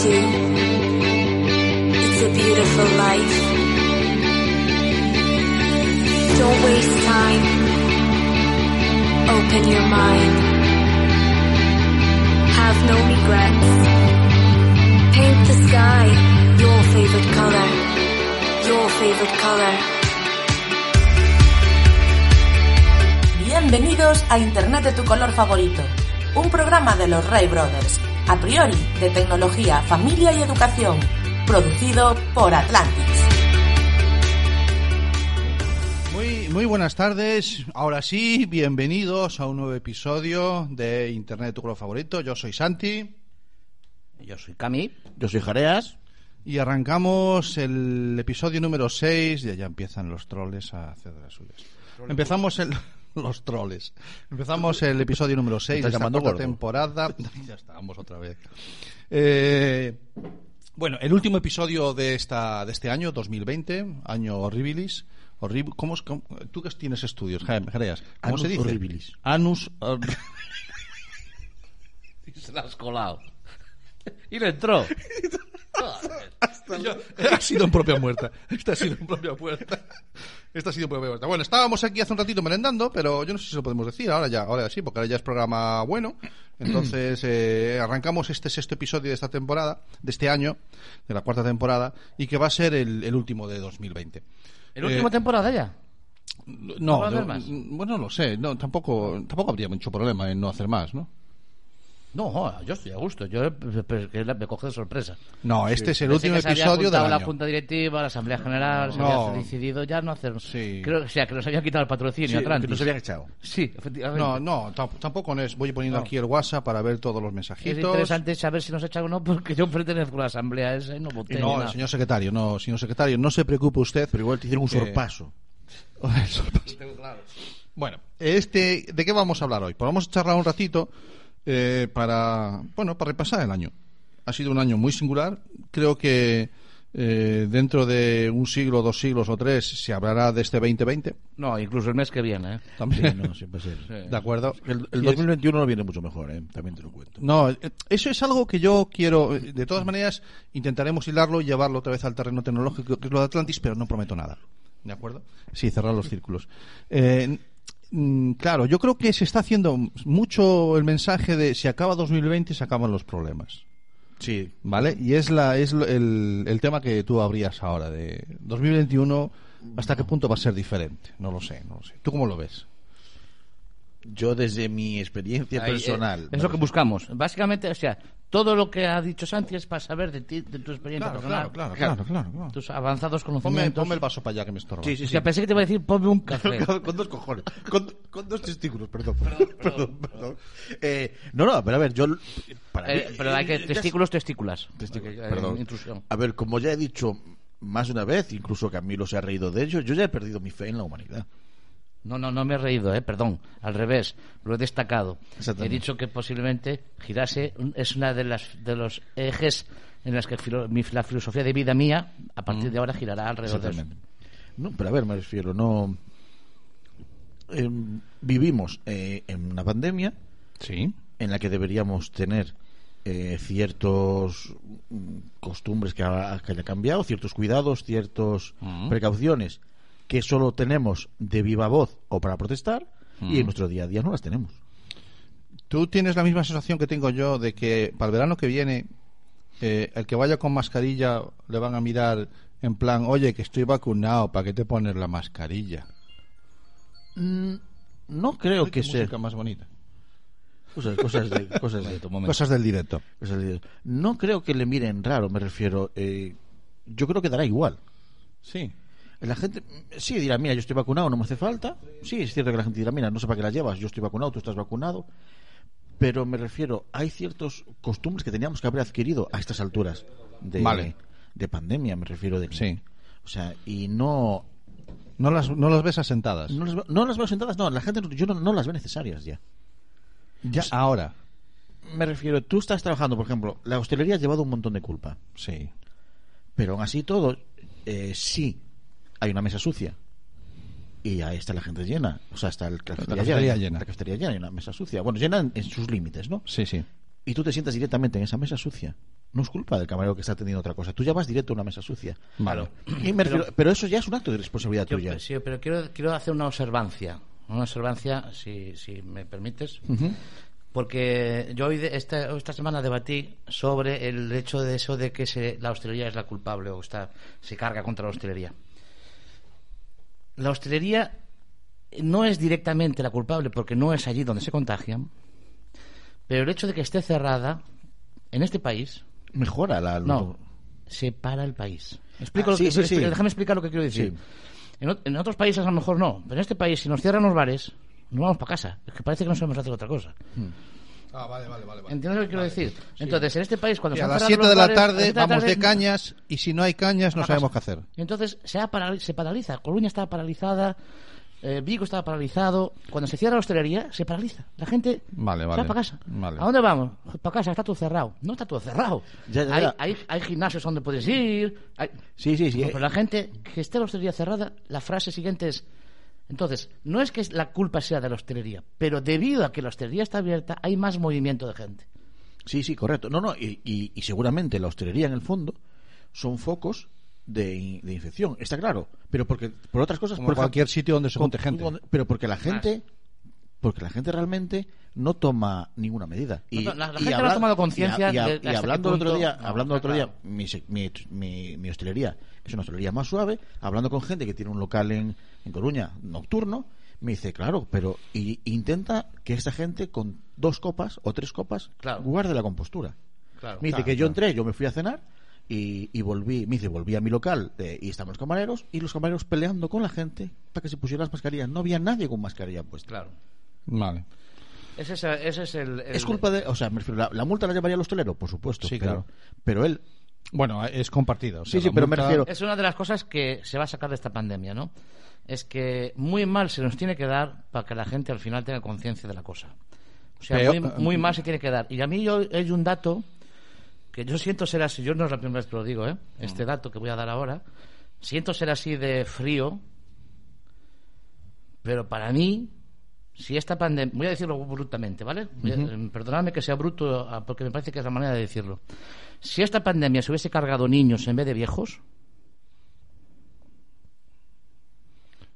22. It's a beautiful life. Don't waste time. Open your mind. Have no regrets. Paint the sky your favorite color. Your favorite color. Bienvenidos a Internet de tu color favorito, un programa de los Ray Brothers, a priori de tecnología, familia y educación, producido por Atlantis. Muy, muy buenas tardes. Ahora sí, bienvenidos a un nuevo episodio de Internet tu color favorito. Yo soy Santi Yo soy Cami. Yo soy Jareas. y arrancamos el episodio número 6. Ya, ya empiezan los troles a hacer de las suyas. Empezamos el. Los troles. Empezamos el episodio número 6 de cuarta gordo? temporada. ya estamos otra vez. Eh, bueno, el último episodio de esta de este año, 2020, año horribilis. Horrib- ¿cómo, es- cómo- tú que tienes estudios, Ja- Jareas, ¿cómo Anus se dice? horribilis. Anus hor- Se la has colado. Y le entró. Yo- ha sido en propia muerta. Esta ha sido en propia muerta. Esta ha sido en propia muerta. Bueno, estábamos aquí hace un ratito merendando, pero yo no sé si lo podemos decir. Ahora ya, ahora sí, porque ahora ya es programa bueno. Entonces, eh, arrancamos este sexto episodio de esta temporada, de este año, de la cuarta temporada, y que va a ser el, el último de 2020. ¿El último Eh, temporada ya? No, va a haber de- más? bueno, no lo sé. No, tampoco, tampoco habría mucho problema en no hacer más, ¿no? No, joder, yo estoy a gusto. Yo que me coge de sorpresa. No, este es el Pensé último que se había episodio del juntado la año. Junta Directiva, la Asamblea General, se No. había decidido ya no hacer... Sí. Creo, o sea, que nos habían quitado el patrocinio Sí, Atlantis. que nos habían echado. Sí, efectivamente. No, no, tam- tampoco no es. Voy poniendo No. aquí el WhatsApp para ver todos los Es mensajitos. interesante saber si nos echan o no, porque yo pertenezco a la Asamblea esa y no voté. ni No, nada. señor secretario, no, señor secretario, no se preocupe usted. Pero igual te hicieron un sorpaso. El sorpaso. Bueno, este, ¿de qué vamos a hablar hoy? Pues vamos a charlar un ratito eh, para, bueno, para repasar el año. Ha sido un año muy singular. Creo que eh, dentro de un siglo, dos siglos o tres se hablará de este 2020. No, incluso el mes que viene, ¿eh? También. Sí, no, ser. ¿De acuerdo? El, el Y es- 2021 no viene mucho mejor, ¿eh? también te lo cuento. No, eh, eso es algo que yo quiero. eh, De todas maneras, intentaremos hilarlo y llevarlo otra vez al terreno tecnológico, que es lo de Atlantis, pero no prometo nada. ¿De acuerdo? Sí, cerrar los círculos. Eh, claro, yo creo que se está haciendo mucho el mensaje de si acaba 2020 se acaban los problemas. Sí. ¿Vale? Y es, la, es el, el tema que tú abrías ahora, de 2021, ¿hasta qué punto va a ser diferente? No lo sé, no lo sé. ¿Tú cómo lo ves? Yo desde mi experiencia Ahí, personal. eh, es lo que buscamos. Básicamente, o sea, todo lo que ha dicho Santi es para saber de ti, de tu experiencia personal. claro, claro, claro. Tus avanzados Ponme, conocimientos. ponme el vaso para allá que me estorba. Sí, sí, O sí. sea, pensé que te iba a decir, ponme un café. con, dos cojones. Con, con dos testículos, perdón. Perdón, perdón. Eh, no, no, pero a ver, yo. Para Eh, mí, pero hay que eh, testículos, testículas. Testículos, Porque, eh, perdón. intrusión. A ver, como ya he dicho más de una vez, incluso Camilo se ha reído de ello, yo ya he perdido mi fe en la humanidad. No, no, no me he reído, eh, perdón. Al revés, lo he destacado. He dicho que posiblemente girase, es una de las de los ejes en las que filo- mi, la filosofía de vida mía, a partir de ahora girará alrededor de eso. No, pero a ver, me refiero, no. em, vivimos eh, en una pandemia Sí. en la que deberíamos tener eh, ciertos mm, costumbres que, ha, que haya cambiado, ciertos cuidados, ciertas Mm. precauciones que solo tenemos de viva voz o para protestar y en nuestro día a día no las tenemos. ¿Tú tienes la misma sensación que tengo yo de que para el verano que viene eh, el que vaya con mascarilla le van a mirar en plan, oye, que estoy vacunado, ¿para qué te pones la mascarilla? Mm, No creo Ay, que sea música más bonita. cosas, cosas de cosas de tu. Cosas del directo. Cosas no creo que le miren raro, me refiero. eh, yo creo que dará igual. Sí. La gente sí dirá, mira, yo estoy vacunado, no me hace falta. Sí, es cierto que la gente dirá, mira, no sé para qué las llevas, yo estoy vacunado, tú estás vacunado. Pero me refiero, hay ciertos costumbres que teníamos que haber adquirido a estas alturas de, Vale. de pandemia, me refiero de Sí. O sea, y no No las, no las ves asentadas. no las, no las veo sentadas, no, la gente no- yo no, no las veo necesarias ya. Ya ahora. Me refiero, tú estás trabajando, por ejemplo, la hostelería ha llevado un montón de culpa. Sí. Pero aún así todo, eh, sí, hay una mesa sucia. Y ahí está la gente llena. O sea, está el, la, cafetería llena. La cafetería llena y una mesa sucia. Bueno, llena en, en sus límites, ¿no? Sí, sí. Y tú te sientas directamente en esa mesa sucia. no es culpa del camarero que está atendiendo otra cosa. Tú ya vas directo a una mesa sucia. Vale. Y me refiero- pero, eso ya es un acto de responsabilidad Yo- tuya. sí, pero quiero, quiero hacer una observancia. Una observancia, si, si me permites. Porque yo hoy de- esta, esta semana debatí sobre el hecho de eso de que se- la hostelería es la culpable o está, se carga contra la hostelería. La hostelería no es directamente la culpable porque no es allí donde se contagian, pero el hecho de que esté cerrada en este país Mejora la... no, separa el país. Explico Ah, lo sí, que, sí, sí. Déjame explicar lo que quiero decir. En, en otros países a lo mejor no, pero en este país, si nos cierran los bares, nos vamos para casa. Es que parece que no sabemos hacer otra cosa. Ah, vale, vale, vale. vale. ¿Entiendes lo que quiero decir? Entonces, en este país, cuando Y se a han las cerrado 7 de la bares, tarde siete vamos de tarde, cañas y si no hay cañas no sabemos qué hacer. Entonces se, ha paral- se paraliza. Coruña estaba paralizada, eh, Vigo estaba paralizado. Cuando se cierra la hostelería, se paraliza. La gente Vale, se vale. va para casa. Vale. ¿A dónde vamos? Para casa, está todo cerrado. No está todo cerrado. Ya, ya, hay, ya. hay, hay gimnasios donde puedes ir. hay- Sí, sí, sí. Pero la gente que esté la hostelería cerrada, la frase siguiente es. Entonces, no es que la culpa sea de la hostelería, pero debido a que la hostelería está abierta, hay más movimiento de gente. Sí, sí, correcto. No, no, y, y- y seguramente la hostelería en el fondo son focos de, in- de infección, está claro. Pero porque, por otras cosas, Como por ejemplo, cualquier sitio donde se junte gente. Pero porque la gente, porque la gente realmente no toma ninguna medida. Y, No, la- la y gente no ha tomado conciencia y a- de- y hasta qué hablando el otro día, no, hablando otro día, mi, mi, mi- mi hostelería es una hostelería más suave, hablando con gente que tiene un local en, en Coruña nocturno, me dice, claro, pero y, intenta que esta gente con dos copas o tres copas Claro. guarde la compostura. Claro, me dice claro, que yo entré, yo me fui a cenar y, y volví, me dice, volví a mi local eh, y estaban los camareros y los camareros peleando con la gente para que se pusieran las mascarillas. No había nadie con mascarilla puesta. Claro. Vale. Ese es, ese es el, el- Es culpa de, o sea, me refiero, la, la multa la llevaría el hostelero, por supuesto. Sí, pero, claro. pero él, Bueno, es compartida. o sea, Sí, sí, pero me refiero- Es una de las cosas que se va a sacar de esta pandemia, ¿no? Es que muy mal se nos tiene que dar para que la gente al final tenga conciencia de la cosa. O sea, Pero- muy, muy mal se tiene que dar. Y a mí yo hay un dato que yo siento ser así, yo no es la primera vez que lo digo, ¿eh? Este dato que voy a dar ahora, siento ser así de frío, pero para mí, si esta pandemia, voy a decirlo brutamente, ¿vale? Voy a- eh, Perdonadme que sea bruto, ah, porque me parece que es la manera de decirlo. Si esta pandemia se hubiese cargado niños en vez de viejos,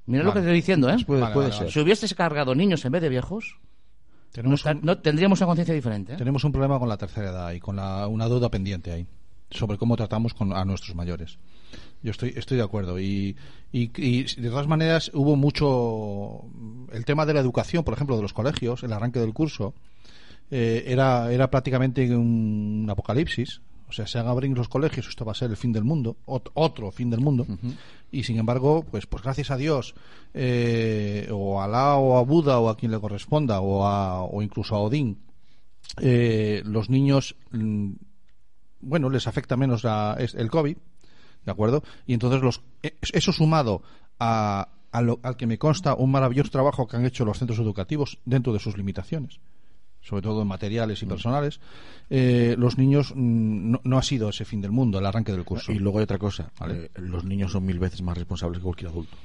mira lo que estoy diciendo, ¿eh? puede, Vale, puede vale, ser. Si hubiese cargado niños en vez de viejos, no, Tenemos esta- un, no tendríamos una conciencia diferente. ¿eh? tenemos un problema con la tercera edad y con la- una deuda pendiente ahí sobre cómo tratamos con, a nuestros mayores. Yo estoy, estoy de acuerdo. Y, y, y de todas maneras hubo mucho. El tema de la educación, por ejemplo, de los colegios, el arranque del curso, eh, era, era prácticamente un, un apocalipsis. O sea, se van a abrir los colegios, esto va a ser el fin del mundo, ot- otro fin del mundo. Y sin embargo, pues, pues gracias a Dios, eh, o a Alá o a Buda o a quien le corresponda, o, a, o incluso a Odín, eh, los niños, mm, bueno, les afecta menos la- el COVID, ¿de acuerdo? Y entonces los, eh, eso sumado a, a lo- al que me consta un maravilloso trabajo que han hecho los centros educativos dentro de sus limitaciones, sobre todo en materiales y personales, eh, los niños mm, no, no ha sido ese fin del mundo, el arranque del curso. Y luego hay otra cosa, Vale. eh, los niños son mil veces más responsables que cualquier adulto.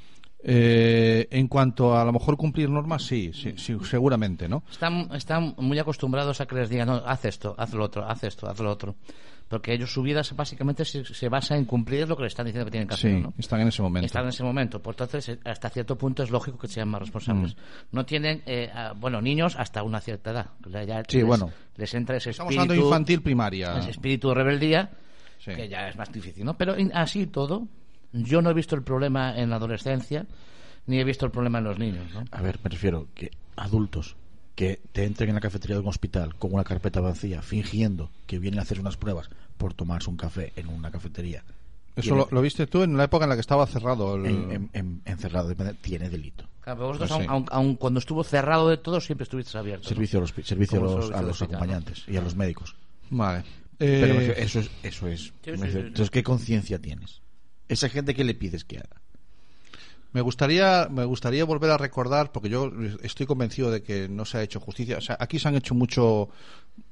Eh, en cuanto a, a lo mejor cumplir normas, sí, sí, sí, seguramente, ¿no? Están, están muy acostumbrados a que les digan, no, haz esto, haz lo otro, haz esto, haz lo otro. Porque ellos, su vida básicamente se, se basa en cumplir lo que les están diciendo que tienen que hacer. Sí, ¿no? están en ese momento. Están en ese momento. Por eh, hasta cierto punto es lógico que sean más responsables. Mm. No tienen, eh, bueno, niños hasta una cierta edad. Ya- Sí, les, bueno. Les entra ese Estamos espíritu, hablando de infantil primaria. ese espíritu de rebeldía, Sí. que ya es más difícil, ¿no? Pero así todo, yo no he visto el problema en la adolescencia, ni he visto el problema en los niños, ¿no? A ver, me refiero que adultos que te entren en la cafetería de un hospital con una carpeta vacía, fingiendo que vienen a hacer unas pruebas por tomarse un café en una cafetería. Eso lo, lo viste tú en la época en la que estaba cerrado el... en- en- en- encerrado, de- tiene delito. Claro, pero vosotros, Pues sí. aun, aun- aun cuando estuvo cerrado de todo, siempre estuvisteis abiertos. ¿no? Servicio a los, servicio a Como los, servicio a de los hospital, acompañantes y a los médicos. Vale. Pero Eh, eso es. Eso es Sí, me sí, refiero, sí. Entonces, ¿qué conciencia tienes? Esa gente que le pides que haga. Me gustaría, me gustaría volver a recordar, porque yo estoy convencido de que no se ha hecho justicia. O sea, aquí se han hecho mucho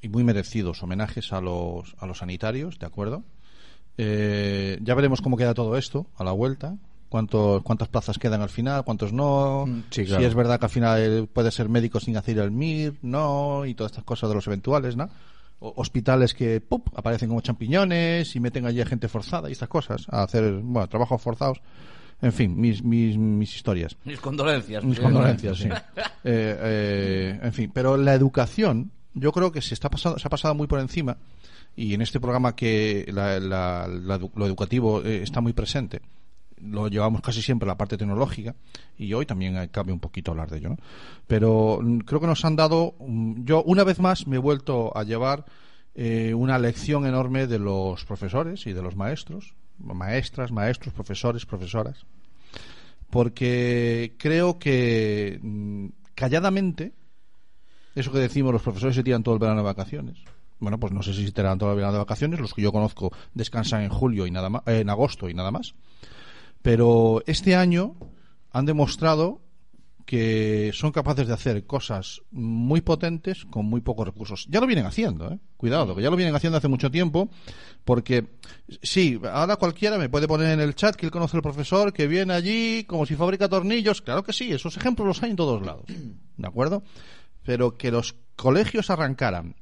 y muy merecidos homenajes a los, a los sanitarios, ¿de acuerdo? Eh, ya veremos cómo queda todo esto a la vuelta. Cuánto, cuántas plazas quedan al final, cuántos no. Mm, sí, claro. Si es verdad que al final puede ser médico sin hacer el MIR, no, y todas estas cosas de los eventuales, ¿no? Hospitales que aparecen como champiñones y meten allí a gente forzada y estas cosas, a hacer, bueno, trabajos forzados. En fin, mis, mis, mis historias. Mis condolencias. Mis condolencias, sí. Eh, eh, en fin, pero la educación, yo creo que se está pasando, se ha pasado muy por encima y en este programa que la- la- la lo educativo eh, está muy presente. Lo llevamos casi siempre a la parte tecnológica y hoy también eh, cabe un poquito hablar de ello, ¿no? Pero mm, creo que nos han dado, mm, yo una vez más me he vuelto a llevar eh, una lección enorme de los profesores y de los maestros, maestras, maestros, profesores, profesoras, porque creo que mm, calladamente, eso que decimos, los profesores se tiran todo el verano de vacaciones. Bueno, pues no sé si se tiran todo el verano de vacaciones, los que yo conozco descansan en julio y nada más, en agosto y nada más. Pero este año han demostrado que son capaces de hacer cosas muy potentes con muy pocos recursos. Ya lo vienen haciendo, ¿eh? Cuidado, que ya lo vienen haciendo hace mucho tiempo, porque sí, ahora cualquiera me puede poner en el chat que él conoce al profesor, que viene allí como si fabrica tornillos. Claro que sí, esos ejemplos los hay en todos lados, ¿de acuerdo? Pero que los colegios arrancaran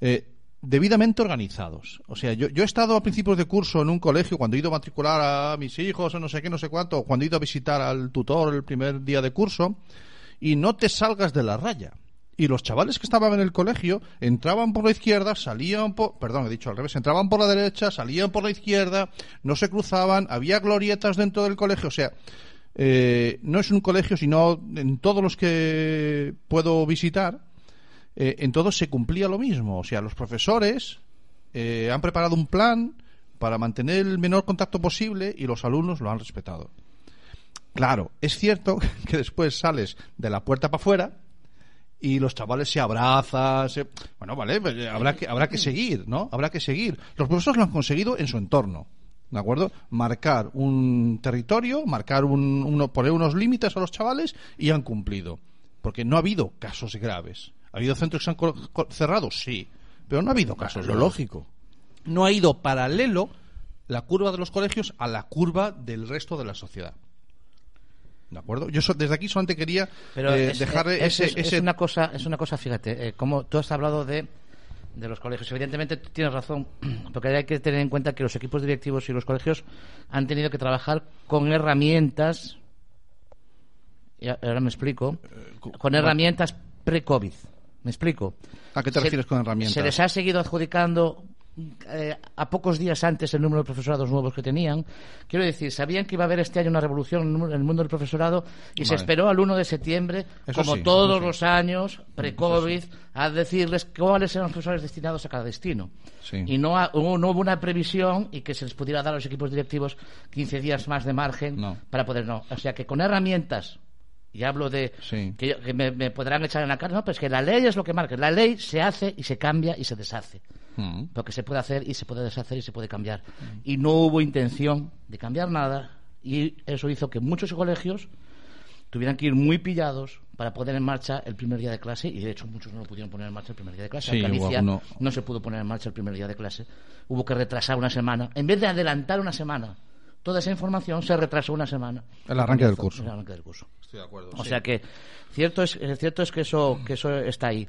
eh, debidamente organizados. O sea, yo, yo he estado a principios de curso en un colegio cuando he ido a matricular a mis hijos o no sé qué, no sé cuánto, cuando he ido a visitar al tutor el primer día de curso, y no te salgas de la raya. Y los chavales que estaban en el colegio entraban por la izquierda, salían por, perdón, he dicho al revés, entraban por la derecha, salían por la izquierda, no se cruzaban, había glorietas dentro del colegio, o sea, eh, no es un colegio, sino en todos los que puedo visitar, eh, en todos se cumplía lo mismo. O sea, los profesores eh, han preparado un plan para mantener el menor contacto posible y los alumnos lo han respetado. Claro, es cierto que después sales de la puerta para afuera y los chavales se abrazan, se... bueno, vale, pues, eh, habrá que habrá que seguir, ¿no? Habrá que seguir. Los profesores lo han conseguido en su entorno. ¿De acuerdo? Marcar un territorio, marcar un, uno, poner unos límites a los chavales y han cumplido. Porque no ha habido casos graves. ¿Ha habido centros que se han cerrado? Sí. Pero no ha habido casos Lo graves. lógico. No ha ido paralelo la curva de los colegios a la curva del resto de la sociedad. ¿De acuerdo? Yo so- desde aquí solamente quería Pero eh, es, es- ese, es- es ese- una cosa, es una cosa, fíjate, eh, como tú has hablado de, de los colegios. Evidentemente tú tienes razón, porque hay que tener en cuenta que los equipos directivos y los colegios han tenido que trabajar con herramientas, y ahora me explico, Eh, con herramientas pre-COVID. ¿Me explico? ¿A qué te Se- refieres con herramientas? Se les ha seguido adjudicando eh, a pocos días antes el número de profesorados nuevos que tenían. Quiero decir, sabían que iba a haber este año una revolución en el mundo del profesorado y se esperó al 1 de septiembre, Eso como sí, todos sí. los años, pre-COVID, a decirles cuáles eran los profesores destinados a cada destino. Y no, ha- hubo- no hubo una previsión y que se les pudiera dar a los equipos directivos 15 días más de margen No. para poder no. O sea que con herramientas y hablo de Sí. que, yo- que me, me podrán echar en la cara, no, pues que la ley es lo que marca. La ley se hace y se cambia y se deshace. Mm. Lo que se puede hacer y se puede deshacer y se puede cambiar. Y no hubo intención de cambiar nada y eso hizo que muchos colegios tuvieran que ir muy pillados para poner en marcha el primer día de clase y de hecho muchos no lo pudieron poner en marcha el primer día de clase. Sí, Galicia alguno- no se pudo poner en marcha el primer día de clase. Hubo que retrasar una semana. En vez de adelantar una semana, toda esa información se retrasó una semana. El arranque del curso. El arranque del curso. Estoy de acuerdo. O sí. sea que cierto es eh, cierto es que eso que eso está ahí.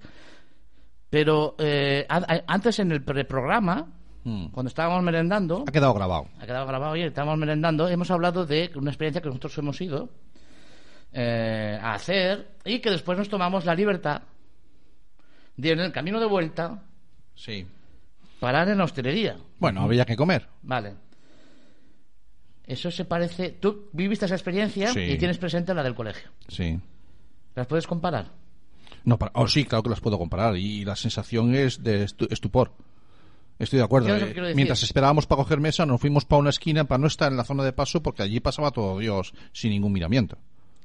Pero eh, a- a- antes en el preprograma, Mm. cuando estábamos merendando, Ha quedado grabado. ha quedado grabado hoy, estábamos merendando, hemos hablado de una experiencia que nosotros hemos ido eh, a hacer y que después nos tomamos la libertad de en el camino de vuelta Sí. parar en la hostelería. Bueno, había que comer. Vale. Eso se parece. Tú viviste esa experiencia Sí. y tienes presente la del colegio. Sí. ¿Las puedes comparar? No, para- oh, sí, claro que las puedo comparar. Y la sensación es de estu- estupor. Estoy de acuerdo. ¿Qué es lo que Eh? Mientras esperábamos para coger mesa, nos fuimos para una esquina para no estar en la zona de paso porque allí pasaba todo Dios sin ningún miramiento.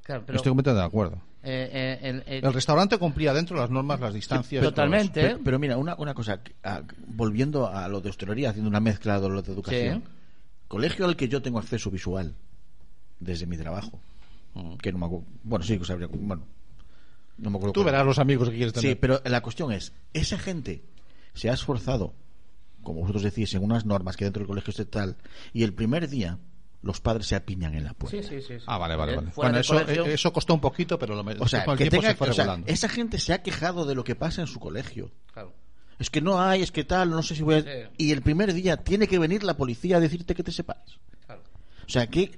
Claro, pero, Estoy completamente de acuerdo. eh, eh, el- el- El restaurante cumplía dentro de las normas, las distancias. Totalmente. Pero, pero mira, una, una cosa, ah, volviendo a lo de hostelería, haciendo una mezcla de lo de educación. Sí. Colegio al que yo tengo acceso visual desde mi trabajo. Que no me acuerdo. Bueno, sí, que sabría. Bueno, no me acuerdo. Tú cuál. verás los amigos que quieres tener. Sí, pero la cuestión es: esa gente se ha esforzado, como vosotros decís, en unas normas que dentro del colegio esté tal, y el primer día los padres se apiñan en la puerta. Sí, sí, sí, sí. Ah, vale, vale, Eh, vale. fuera Bueno, eso, colegio- eh, eso costó un poquito, pero lo, O sea, que tenga- se fue o sea, esa gente se ha quejado de lo que pasa en su colegio. Claro. Es que no hay, es que tal, no sé si voy a... Sí. Y el primer día tiene que venir la policía a decirte que te separes. Claro. O sea, qué,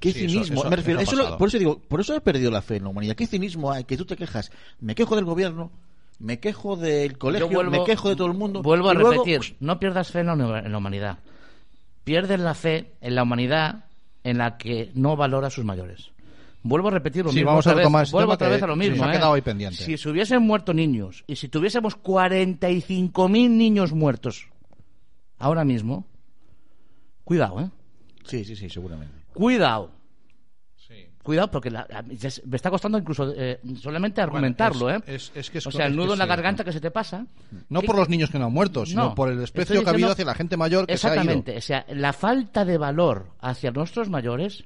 qué Sí, eso- cinismo. eso- me refiero, eso lo- por eso digo, por eso he perdido la fe en la humanidad. ¿Qué cinismo hay? Que tú te quejas. Me quejo del gobierno, me quejo del colegio, vuelvo- me quejo de todo el mundo. Vuelvo a luego, repetir, no pierdas fe en la, en la humanidad. Pierdes la fe en la humanidad en la que no valora a sus mayores. Vuelvo a repetir lo Sí, mismo. vamos a vez. ese Vuelvo otra vez a lo mismo. se ha ¿eh? quedado ahí pendiente. Si se hubiesen muerto niños y si tuviésemos 45.000 niños muertos ahora mismo, cuidado, ¿eh? Sí, sí, sí, seguramente. Cuidado. Sí. Cuidado, porque la- me está costando incluso eh, solamente argumentarlo, es- ¿eh? es- es que es- o sea, el es nudo que en la sí. garganta que se te pasa. No ¿Qué- por los niños que no han muerto, sino No, por el desprecio que ha habido hacia la gente mayor que se ha ido. Exactamente. O sea, la falta de valor hacia nuestros mayores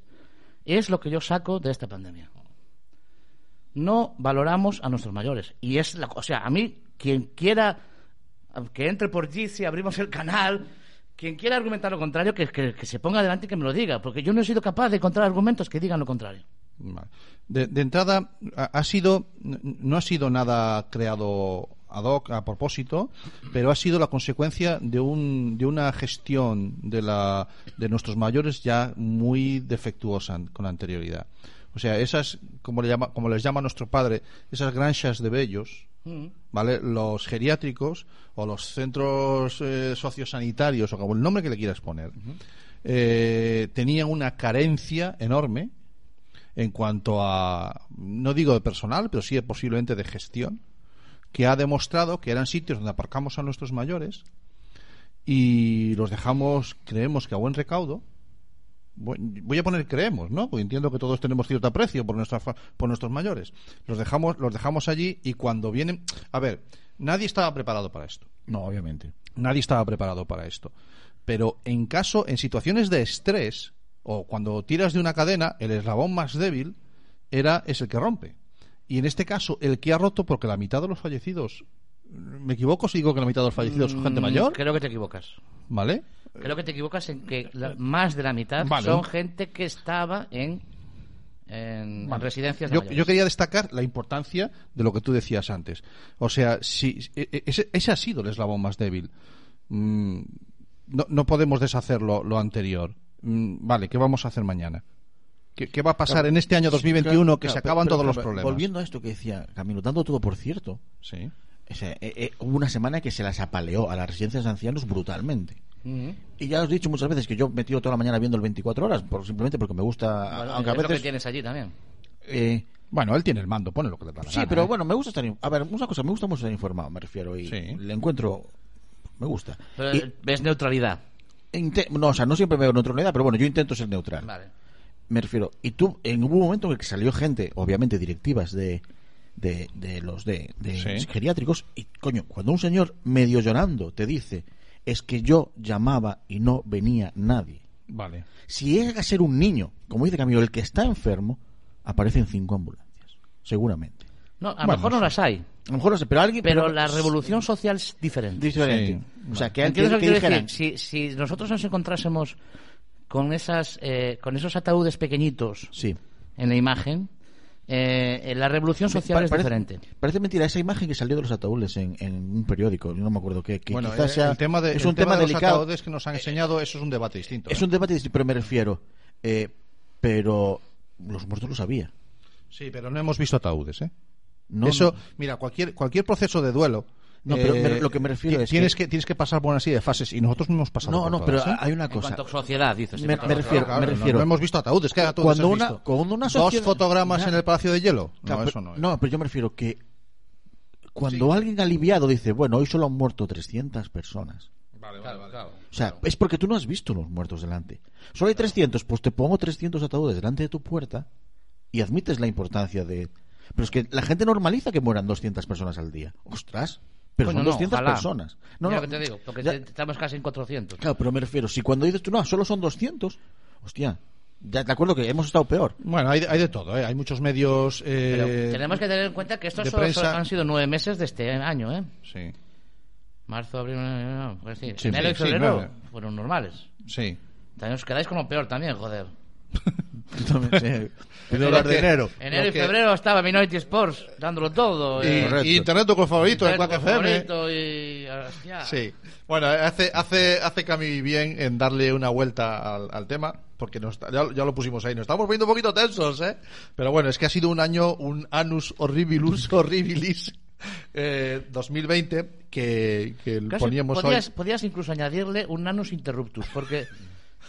es lo que yo saco de esta pandemia. No valoramos a nuestros mayores. Y es la, o sea, a mí, quien quiera que entre por Jitsi, abrimos el canal, quien quiera argumentar lo contrario, que, que- se ponga adelante y que me lo diga, porque yo no he sido capaz de encontrar argumentos que digan lo contrario. De, de entrada, ha, sido, no ha sido nada creado a propósito, pero ha sido la consecuencia de, un, de una gestión de, la, de nuestros mayores ya muy defectuosa con anterioridad. O sea, esas, como, le llama, como les llama nuestro padre, esas granjas de bellos, ¿vale? Los geriátricos o los centros eh, sociosanitarios o como el nombre que le quieras poner, eh, tenían una carencia enorme en cuanto a, no digo de personal, pero sí posiblemente de gestión, que ha demostrado que eran sitios donde aparcamos a nuestros mayores y los dejamos, creemos que a buen recaudo. Voy a poner creemos, ¿no? Porque entiendo que todos tenemos cierto aprecio por, por nuestros mayores. Los dejamos, los dejamos allí y cuando vienen. A ver, nadie estaba preparado para esto. No, obviamente. Nadie estaba preparado para esto. Pero en caso, en situaciones de estrés, o cuando tiras de una cadena, el eslabón más débil era, es el que rompe. Y en este caso, el que ha roto, porque la mitad de los fallecidos, ¿me equivoco si digo que la mitad de los fallecidos son gente Mm, mayor? Creo que te equivocas. ¿Vale? Creo que te equivocas en que la- más de la mitad Vale. son gente que estaba en, residencias de Yo, mayores. yo quería destacar la importancia de lo que tú decías antes. O sea, si, e- e- ese, ese ha sido el eslabón más débil. Mm, no, no podemos deshacer lo, lo anterior. Mm, vale, ¿qué vamos a hacer mañana? ¿Qué, qué va a pasar en este año 2021 Claro, que se acaban pero- todos pero, los problemas? Volviendo a esto que decía Camilo, dando todo por cierto, Sí. o sea, eh, eh, hubo una semana que se las apaleó a las residencias de ancianos brutalmente. Y ya os he dicho muchas veces que yo me tiro toda la mañana viendo el 24 horas, por, simplemente porque me gusta, Bueno, aunque a es lo que veces... tienes allí también. eh, Bueno, él tiene el mando, pone lo que le da la sí, gana, pero ¿eh? bueno, me gusta estar... A ver, una cosa, me gusta mucho estar informado, me refiero, y Sí. le encuentro... Me gusta. Pero Y- ves neutralidad. inte- no, o sea, no siempre veo neutralidad, pero bueno, yo intento ser neutral. Vale. Me refiero, y tú, en hubo un momento en el que salió gente, obviamente directivas de, de, de los de, de Sí. geriátricos, y coño, cuando un señor medio llorando te dice, es que yo llamaba y no venía nadie. Vale. Si llega a ser un niño, como dice Camilo, el que está enfermo, aparecen cinco ambulancias, seguramente. No, a lo Bueno, mejor no las hay. A lo mejor no sé, pero alguien... Pero la revolución social es diferente. Diferente. Sí. O sea, que antes ¿Entiendes lo que que quiero dijeran... decir? Si, si nosotros nos encontrásemos con esas eh, con esos ataúdes pequeñitos Sí. en la imagen, eh, la revolución social Pa- es parece, diferente. Parece mentira esa imagen que salió de los ataúdes en, en un periódico, yo no me acuerdo qué. Que Bueno, quizás eh, sea- el tema de, es el un tema, de los delicado. ataúdes que nos han enseñado, eso es un debate distinto. Es ¿eh? un debate, distinto, pero me refiero. eh, pero los muertos lo sabía. Sí, pero no hemos visto ataúdes, ¿eh? No, Eso, no. mira, cualquier cualquier proceso de duelo. No, pero eh, me- lo que me refiero es tienes que- que... tienes que pasar por una serie de fases y nosotros no hemos pasado No, por no, todas, pero ¿eh? hay una En cosa. cuanto a sociedad, dices. Me- en refiero- me refiero- No, hemos visto ataúdes. ¿Qué ataúdes Cuando has una- visto? cuando una ¿Dos sociedad- fotogramas Ya. en el Palacio de Hielo? No, Claro, eso no es. No, pero yo me refiero que cuando alguien aliviado dice, bueno, hoy solo han muerto 300 personas. Vale, Claro, claro. O sea, es porque tú no has visto los muertos delante. Solo hay 300, pues te pongo 300 ataúdes delante de tu puerta y admites la importancia de... Pero es que la gente normaliza que mueran 200 personas al día. Ostras, pero Coño, son no, 200 ojalá. personas. No, Mira no, lo que te digo, porque ya- estamos casi en 400. Claro, pero me refiero, si cuando dices tú, no, solo son 200, hostia, ya te acuerdo que hemos estado peor. Bueno, hay, hay de todo, ¿eh? Hay muchos medios... eh, Pero tenemos que tener en cuenta que estos solo- prensa- solo han sido nueve meses de este año, ¿eh? Sí, Marzo, abril, no, no, pues sí, Sí, enero sí, y sí, febrero nueve. fueron normales. sí. También os quedáis con lo peor también, joder. De enero. Enero y que- febrero estaba Minority Sports dándolo todo. Y, eh, y Internet tu favorito, en Internet Quack FM. favorito y, hostia. Sí. Bueno, hace, hace, hace Cami bien en darle una vuelta al, al tema, porque nos, ya, ya lo pusimos ahí. Nos estamos poniendo un poquito tensos, ¿eh? Pero bueno, es que ha sido un año, un anus horribilus horribilis eh, 2020 que, que Casi poníamos podías, hoy. podías incluso añadirle un nanus interruptus, porque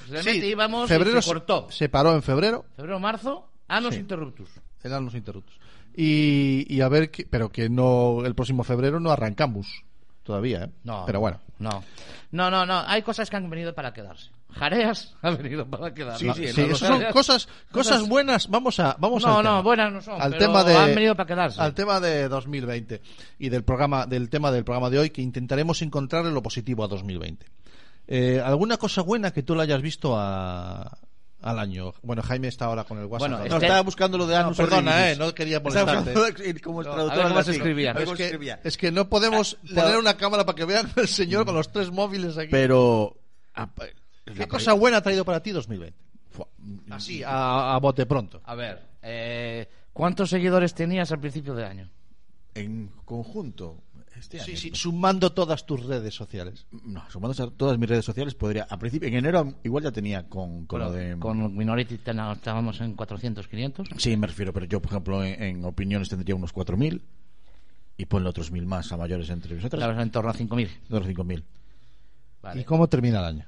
realmente Sí, íbamos febrero y se cortó. se paró en febrero, Febrero, marzo, anus Sí. interruptus. el anus interruptus. Y, y a ver, que- pero que no, el próximo febrero no arrancamos todavía, ¿eh? No. Pero bueno. No. No, no, no. Hay cosas que han venido para quedarse. Jareas ha venido para quedarse. Sí, sí, Sí, no, eso son Jareas- cosas, cosas buenas. Vamos a, vamos No, al no, tema. buenas no son, Al pero tema de, han venido para quedarse. Al tema de 2020 y del programa, del tema del programa de hoy, que intentaremos encontrarle lo positivo a 2020. Eh, ¿Alguna cosa buena que tú le hayas visto a- al año? Bueno, Jaime está ahora con el WhatsApp. Bueno. No, Este- estaba buscando lo de No, Anus perdona, eh, no quería molestarte. como No, traductor a ver cómo escribía. Es, que, es que no podemos La- poner una cámara para que vean al señor con los tres móviles aquí. Pero... a- ¿Qué la- cosa buena ha traído para ti 2020? Fua, Así, a, a bote pronto. A ver, eh, ¿cuántos seguidores tenías al principio de año? En conjunto, este Sí, sí, sumando todas tus redes sociales. No, sumándose a todas mis redes sociales podría... A principio, en enero igual ya tenía con, con lo de... Con Minority ten- estábamos en 400, 500. Sí, me refiero, pero yo, por ejemplo, en, en opiniones tendría unos 4.000 y ponle otros 1.000 más a mayores entre nosotros. Estábamos en torno a 5.000. De los 5.000. Vale. ¿Y cómo termina el año?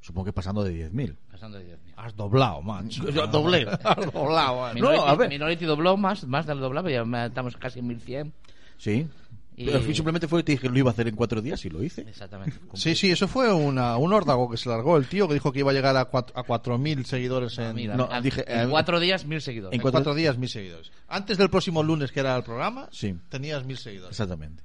Supongo que pasando de 10.000. Pasando de 10.000. Has doblado, macho. Yo doblé. Has doblado. No, Minority, a ver. Minority dobló más, más del doblado, ya me- estamos casi en 1100. Sí. Y- Pero simplemente fue que te dije lo iba a hacer en cuatro días y lo hice. Exactamente. Sí, sí, eso fue una, un órdago que se largó el tío que dijo que iba a llegar a, cuatro, a 4.000 seguidores en, Mira, No, a- dije, en eh, cuatro días, mil seguidores. en cuatro- cuatro días, mil seguidores. Antes del próximo lunes, que era el programa, Sí. tenías mil seguidores. Exactamente.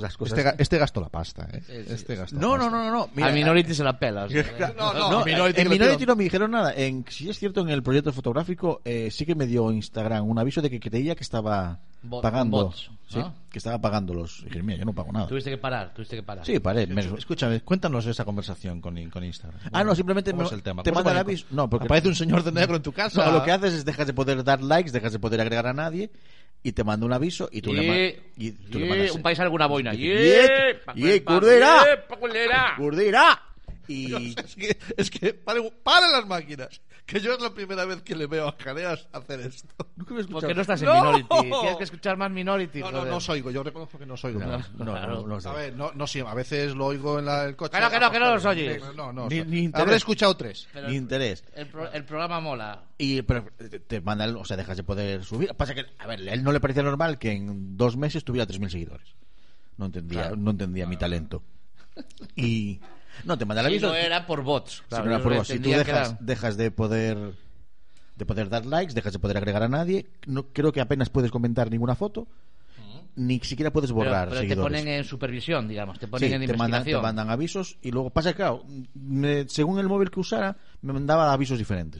Las cosas... Este, ga- este gastó la pasta, ¿eh? Sí, sí. Este gastó No, la no, pasta. no, no, no. a Minority se la pela. o sea, No, no, No, Minority en Minority pido- no me dijeron nada. En, si es cierto, en el proyecto fotográfico eh, sí que me dio Instagram un aviso de que creía que estaba Bot- pagando. bots, sí, ¿no? que estaba pagando los. Y dije, mira, yo no pago nada. Tuviste que parar, tuviste que parar. Sí, paré. me- Escúchame, cuéntanos esa conversación con, con Instagram. Ah, no, simplemente ¿Cómo me- es el tema? te ¿Cómo se manda el aviso. No, porque Aparece un señor de negro en tu casa. No, lo que haces es dejas de poder dar likes, dejas de poder agregar a nadie y te manda un aviso y tú le, Y, tú le y mandas. un país alguna boina. Y- Y, y- y- curdera. curdera. Y. Es que, es que paren, paren las máquinas. Que yo es la primera vez que le veo a Jareas hacer esto. Nunca me he ¿Por qué escuchado- no estás en ¡No! Minority? Tienes que escuchar más Minority. No, no, no os oigo. Yo reconozco que no os oigo. No, no, no, no, no, A ver, no, siempre. A veces lo oigo en la- el coche. Que no, que no, que no los oyes. No, no. Ni- habré escuchado tres. Pero Ni interés. El, pro- el programa mola. Y pero te- manda, o sea, dejas de poder subir. Pasa que, a ver, a él no le parecía normal que en dos meses tuviera 3.000 seguidores. No entendía, Claro. no entendía mi talento. Y no te manda el Si no era por bots. Si Claro, no era yo por vos. Si tú dejas, era- dejas de poder de poder dar likes, dejas de poder agregar a nadie, no creo que apenas puedes comentar ninguna foto, ni siquiera puedes borrar pero te ponen en supervisión, digamos. Te ponen Sí, en te mandan, te mandan avisos y luego pasa que, claro, me- según el móvil que usara, me mandaba avisos diferentes.